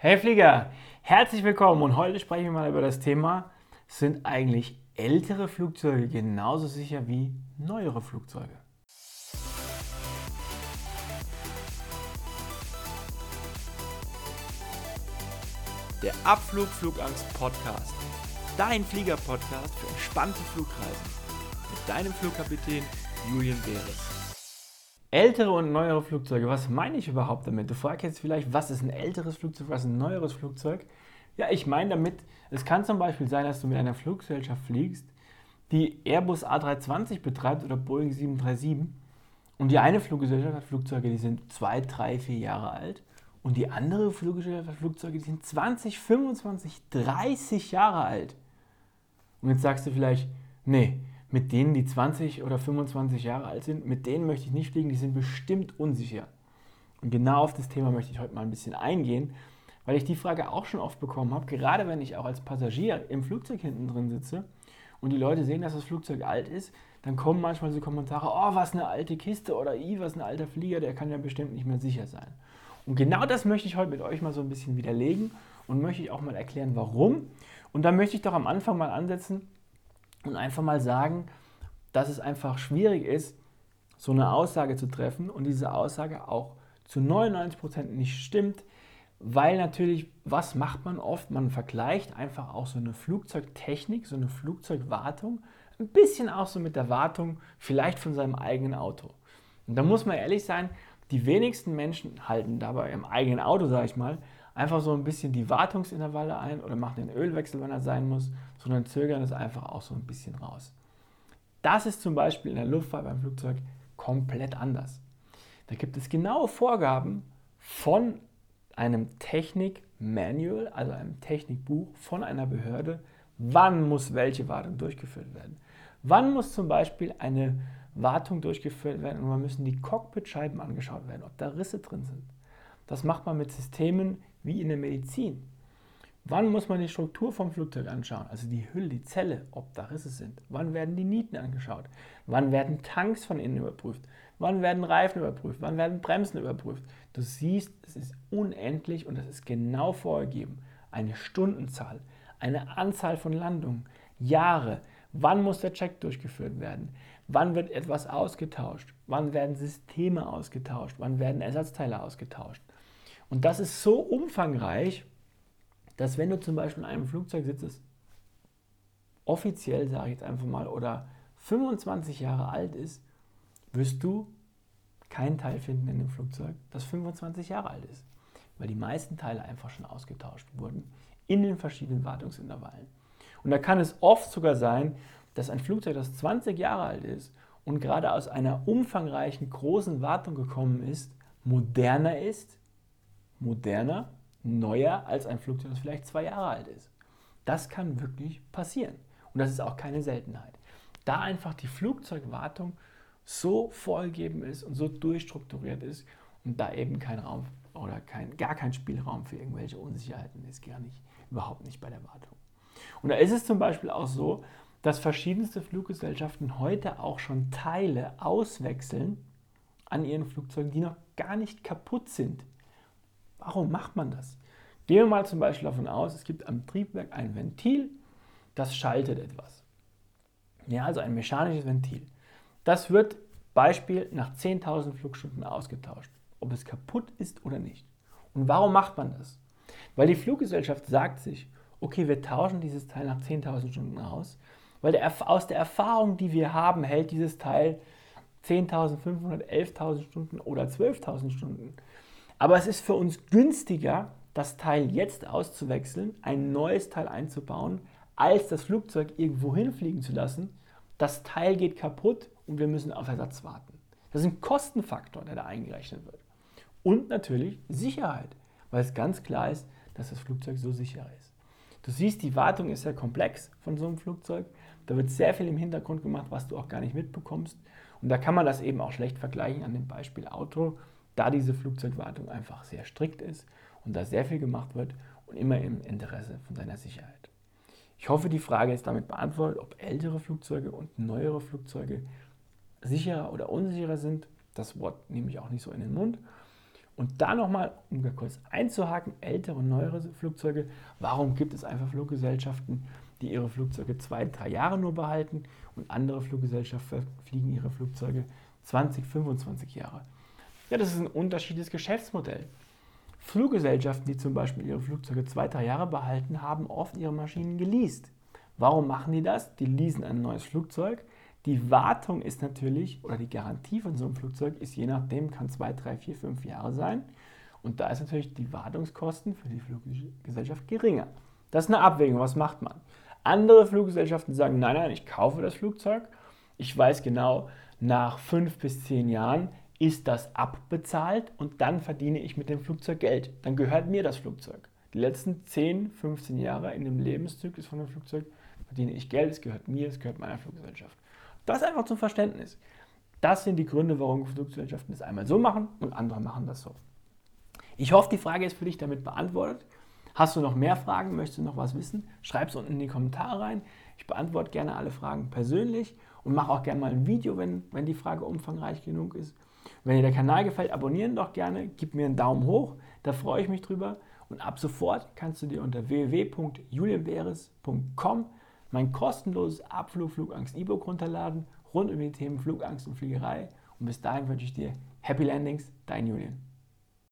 Hey Flieger, herzlich willkommen und heute sprechen wir mal über das Thema, sind eigentlich ältere Flugzeuge genauso sicher wie neuere Flugzeuge? Der Abflug Flugangst Podcast. Dein Flieger-Podcast für entspannte Flugreisen. Mit deinem Flugkapitän Julian Beres. Ältere und neuere Flugzeuge, was meine ich überhaupt damit? Du fragst jetzt vielleicht, was ist ein älteres Flugzeug, was ist ein neueres Flugzeug? Ja, ich meine damit, es kann zum Beispiel sein, dass du mit einer Fluggesellschaft fliegst, die Airbus A320 betreibt oder Boeing 737 und die eine Fluggesellschaft hat Flugzeuge, die sind zwei, drei, vier Jahre alt und die andere Fluggesellschaft hat Flugzeuge, die sind 20, 25, 30 Jahre alt. Und jetzt sagst du vielleicht, nee, mit denen, die 20 oder 25 Jahre alt sind, mit denen möchte ich nicht fliegen, die sind bestimmt unsicher. Und genau auf das Thema möchte ich heute mal ein bisschen eingehen, weil ich die Frage auch schon oft bekommen habe, gerade wenn ich auch als Passagier im Flugzeug hinten drin sitze und die Leute sehen, dass das Flugzeug alt ist, dann kommen manchmal so Kommentare, oh, was eine alte Kiste oder i, was ein alter Flieger, der kann ja bestimmt nicht mehr sicher sein. Und genau das möchte ich heute mit euch mal so ein bisschen widerlegen und möchte ich auch mal erklären, warum. Und da möchte ich doch am Anfang mal ansetzen, und einfach mal sagen, dass es einfach schwierig ist, so eine Aussage zu treffen und diese Aussage auch zu 99% nicht stimmt, weil natürlich, was macht man oft? Man vergleicht einfach auch so eine Flugzeugtechnik, so eine Flugzeugwartung, ein bisschen auch so mit der Wartung vielleicht von seinem eigenen Auto. Und da muss man ehrlich sein, die wenigsten Menschen halten dabei im eigenen Auto, sage ich mal, einfach so ein bisschen die Wartungsintervalle ein oder machen den Ölwechsel, wenn er sein muss, sondern zögern es einfach auch so ein bisschen raus. Das ist zum Beispiel in der Luftfahrt beim Flugzeug komplett anders. Da gibt es genaue Vorgaben von einem Technik-Manual, also einem Technikbuch von einer Behörde, wann muss welche Wartung durchgeführt werden. Wann muss zum Beispiel eine Wartung durchgeführt werden und wann müssen die Cockpitscheiben angeschaut werden, ob da Risse drin sind. Das macht man mit Systemen wie in der Medizin. Wann muss man die Struktur vom Flugzeug anschauen? Also die Hülle, die Zelle, ob da Risse sind. Wann werden die Nieten angeschaut? Wann werden Tanks von innen überprüft? Wann werden Reifen überprüft? Wann werden Bremsen überprüft? Du siehst, es ist unendlich und es ist genau vorgegeben. Eine Stundenzahl, eine Anzahl von Landungen, Jahre. Wann muss der Check durchgeführt werden? Wann wird etwas ausgetauscht? Wann werden Systeme ausgetauscht? Wann werden Ersatzteile ausgetauscht? Und das ist so umfangreich, dass wenn du zum Beispiel in einem Flugzeug sitzt, offiziell sage ich jetzt einfach mal, oder 25 Jahre alt ist, wirst du kein Teil finden in dem Flugzeug, das 25 Jahre alt ist. Weil die meisten Teile einfach schon ausgetauscht wurden in den verschiedenen Wartungsintervallen. Und da kann es oft sogar sein, dass ein Flugzeug, das 20 Jahre alt ist und gerade aus einer umfangreichen, großen Wartung gekommen ist, moderner ist moderner, neuer als ein Flugzeug, das vielleicht zwei Jahre alt ist. Das kann wirklich passieren. Und das ist auch keine Seltenheit. Da einfach die Flugzeugwartung so vorgegeben ist und so durchstrukturiert ist und da eben kein Raum oder kein, gar kein Spielraum für irgendwelche Unsicherheiten ist, gar nicht, überhaupt nicht bei der Wartung. Und da ist es zum Beispiel auch so, dass verschiedenste Fluggesellschaften heute auch schon Teile auswechseln an ihren Flugzeugen, die noch gar nicht kaputt sind. Warum macht man das? Gehen wir mal zum Beispiel davon aus, es gibt am Triebwerk ein Ventil, das schaltet etwas. Ja, also ein mechanisches Ventil. Das wird Beispiel nach 10.000 Flugstunden ausgetauscht, ob es kaputt ist oder nicht. Und warum macht man das? Weil die Fluggesellschaft sagt sich, okay, wir tauschen dieses Teil nach 10.000 Stunden aus, weil der, aus der Erfahrung, die wir haben, hält dieses Teil 10.500, 11.000 Stunden oder 12.000 Stunden. Aber es ist für uns günstiger, das Teil jetzt auszuwechseln, ein neues Teil einzubauen, als das Flugzeug irgendwo hinfliegen zu lassen. Das Teil geht kaputt und wir müssen auf Ersatz warten. Das ist ein Kostenfaktor, der da eingerechnet wird. Und natürlich Sicherheit, weil es ganz klar ist, dass das Flugzeug so sicher ist. Du siehst, die Wartung ist sehr komplex von so einem Flugzeug. Da wird sehr viel im Hintergrund gemacht, was du auch gar nicht mitbekommst. Und da kann man das eben auch schlecht vergleichen an dem Beispiel Auto da diese Flugzeugwartung einfach sehr strikt ist und da sehr viel gemacht wird und immer im Interesse von deiner Sicherheit. Ich hoffe, die Frage ist damit beantwortet, ob ältere Flugzeuge und neuere Flugzeuge sicherer oder unsicherer sind. Das Wort nehme ich auch nicht so in den Mund. Und da nochmal, um kurz einzuhaken, ältere und neuere Flugzeuge, warum gibt es einfach Fluggesellschaften, die ihre Flugzeuge zwei, drei Jahre nur behalten und andere Fluggesellschaften fliegen ihre Flugzeuge 20, 25 Jahre? Ja, das ist ein unterschiedliches Geschäftsmodell. Fluggesellschaften, die zum Beispiel ihre Flugzeuge zwei, drei Jahre behalten, haben oft ihre Maschinen geleast. Warum machen die das? Die leasen ein neues Flugzeug. Die Wartung ist natürlich, oder die Garantie von so einem Flugzeug ist je nachdem, kann zwei, drei, vier, fünf Jahre sein. Und da ist natürlich die Wartungskosten für die Fluggesellschaft geringer. Das ist eine Abwägung. Was macht man? Andere Fluggesellschaften sagen, nein, nein, ich kaufe das Flugzeug. Ich weiß genau, nach fünf bis zehn Jahren ist das abbezahlt und dann verdiene ich mit dem Flugzeug Geld. Dann gehört mir das Flugzeug. Die letzten 10, 15 Jahre in dem Lebenszyklus von dem Flugzeug verdiene ich Geld, es gehört mir, es gehört meiner Fluggesellschaft. Das einfach zum Verständnis. Das sind die Gründe, warum Fluggesellschaften das einmal so machen und andere machen das so. Ich hoffe, die Frage ist für dich damit beantwortet. Hast du noch mehr Fragen? Möchtest du noch was wissen? Schreib es unten in die Kommentare rein. Ich beantworte gerne alle Fragen persönlich und mache auch gerne mal ein Video, wenn, wenn die Frage umfangreich genug ist. Wenn dir der Kanal gefällt, abonnieren doch gerne, gib mir einen Daumen hoch, da freue ich mich drüber. Und ab sofort kannst du dir unter www.julienbeeres.com mein kostenloses Abflug-Flugangst-E-Book runterladen, rund um die Themen Flugangst und Fliegerei. Und bis dahin wünsche ich dir Happy Landings, dein Julian.